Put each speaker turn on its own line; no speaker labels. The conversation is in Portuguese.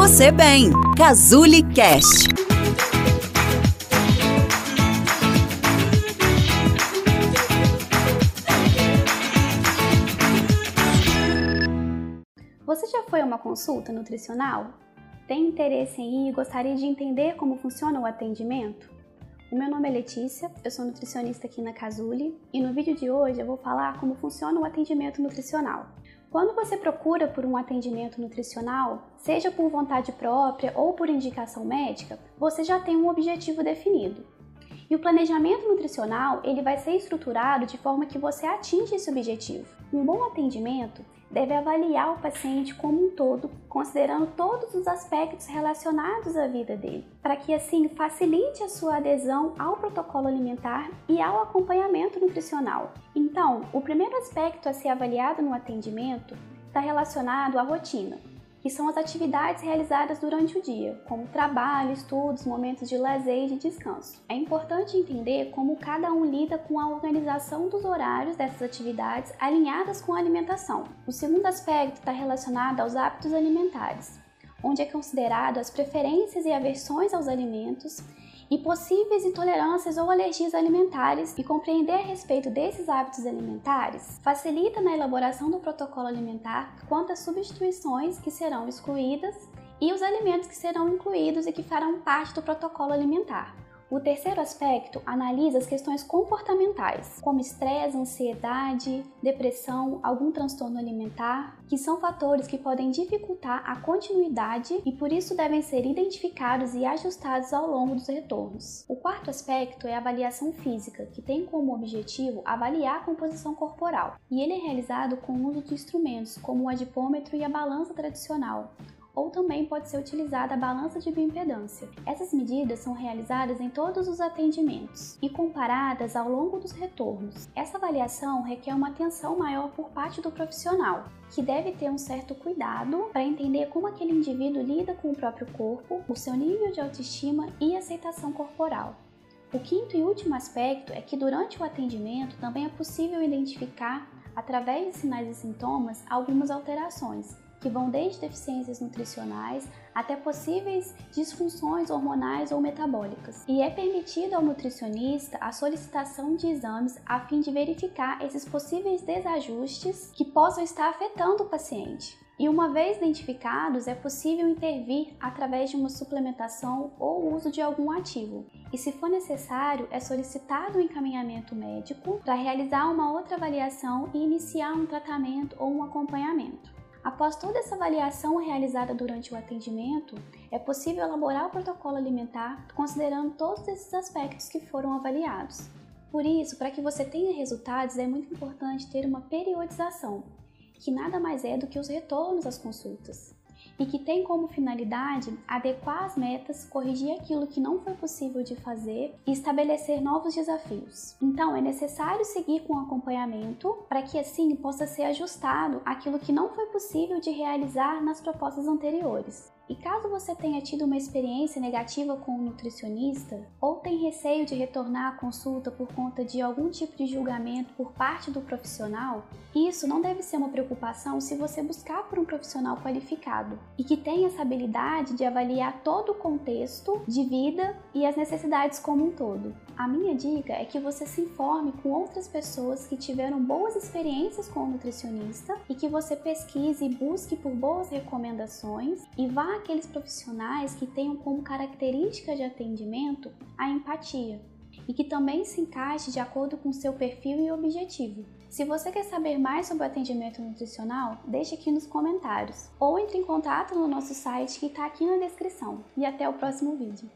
você bem. Cazuli Cast.
Você já foi a uma consulta nutricional? Tem interesse em ir e gostaria de entender como funciona o atendimento? O meu nome é Letícia, eu sou nutricionista aqui na Casuli e no vídeo de hoje eu vou falar como funciona o atendimento nutricional. Quando você procura por um atendimento nutricional, seja por vontade própria ou por indicação médica, você já tem um objetivo definido. E o planejamento nutricional, ele vai ser estruturado de forma que você atinja esse objetivo. Um bom atendimento deve avaliar o paciente como um todo, considerando todos os aspectos relacionados à vida dele, para que assim facilite a sua adesão ao protocolo alimentar e ao acompanhamento nutricional. Então, o primeiro aspecto a ser avaliado no atendimento está relacionado à rotina que são as atividades realizadas durante o dia, como trabalho, estudos, momentos de lazer e de descanso. É importante entender como cada um lida com a organização dos horários dessas atividades alinhadas com a alimentação. O segundo aspecto está relacionado aos hábitos alimentares, onde é considerado as preferências e aversões aos alimentos e possíveis intolerâncias ou alergias alimentares e compreender a respeito desses hábitos alimentares facilita na elaboração do protocolo alimentar quanto às substituições que serão excluídas e os alimentos que serão incluídos e que farão parte do protocolo alimentar. O terceiro aspecto analisa as questões comportamentais, como estresse, ansiedade, depressão, algum transtorno alimentar, que são fatores que podem dificultar a continuidade e por isso devem ser identificados e ajustados ao longo dos retornos. O quarto aspecto é a avaliação física, que tem como objetivo avaliar a composição corporal, e ele é realizado com o uso de instrumentos como o adipômetro e a balança tradicional, ou também pode ser utilizada a balança de bioimpedância. Essas medidas são realizadas em todos os atendimentos e comparadas ao longo dos retornos. Essa avaliação requer uma atenção maior por parte do profissional, que deve ter um certo cuidado para entender como aquele indivíduo lida com o próprio corpo, o seu nível de autoestima e aceitação corporal. O quinto e último aspecto é que durante o atendimento também é possível identificar, através de sinais e sintomas, algumas alterações, que vão desde deficiências nutricionais até possíveis disfunções hormonais ou metabólicas. E é permitido ao nutricionista a solicitação de exames a fim de verificar esses possíveis desajustes que possam estar afetando o paciente. E uma vez identificados, é possível intervir através de uma suplementação ou uso de algum ativo. E se for necessário, é solicitado o um encaminhamento médico para realizar uma outra avaliação e iniciar um tratamento ou um acompanhamento. Após toda essa avaliação realizada durante o atendimento, é possível elaborar o protocolo alimentar considerando todos esses aspectos que foram avaliados. Por isso, para que você tenha resultados, é muito importante ter uma periodização, que nada mais é do que os retornos às consultas e que tem como finalidade adequar as metas, corrigir aquilo que não foi possível de fazer e estabelecer novos desafios. Então, é necessário seguir com o acompanhamento para que assim possa ser ajustado aquilo que não foi possível de realizar nas propostas anteriores. E caso você tenha tido uma experiência negativa com um nutricionista ou tem receio de retornar à consulta por conta de algum tipo de julgamento por parte do profissional, isso não deve ser uma preocupação se você buscar por um profissional qualificado e que tenha essa habilidade de avaliar todo o contexto de vida e as necessidades como um todo. A minha dica é que você se informe com outras pessoas que tiveram boas experiências com o nutricionista e que você pesquise e busque por boas recomendações e vá aqueles profissionais que tenham como característica de atendimento a empatia e que também se encaixe de acordo com seu perfil e objetivo. Se você quer saber mais sobre o atendimento nutricional, deixe aqui nos comentários ou entre em contato no nosso site que está aqui na descrição. E até o próximo vídeo.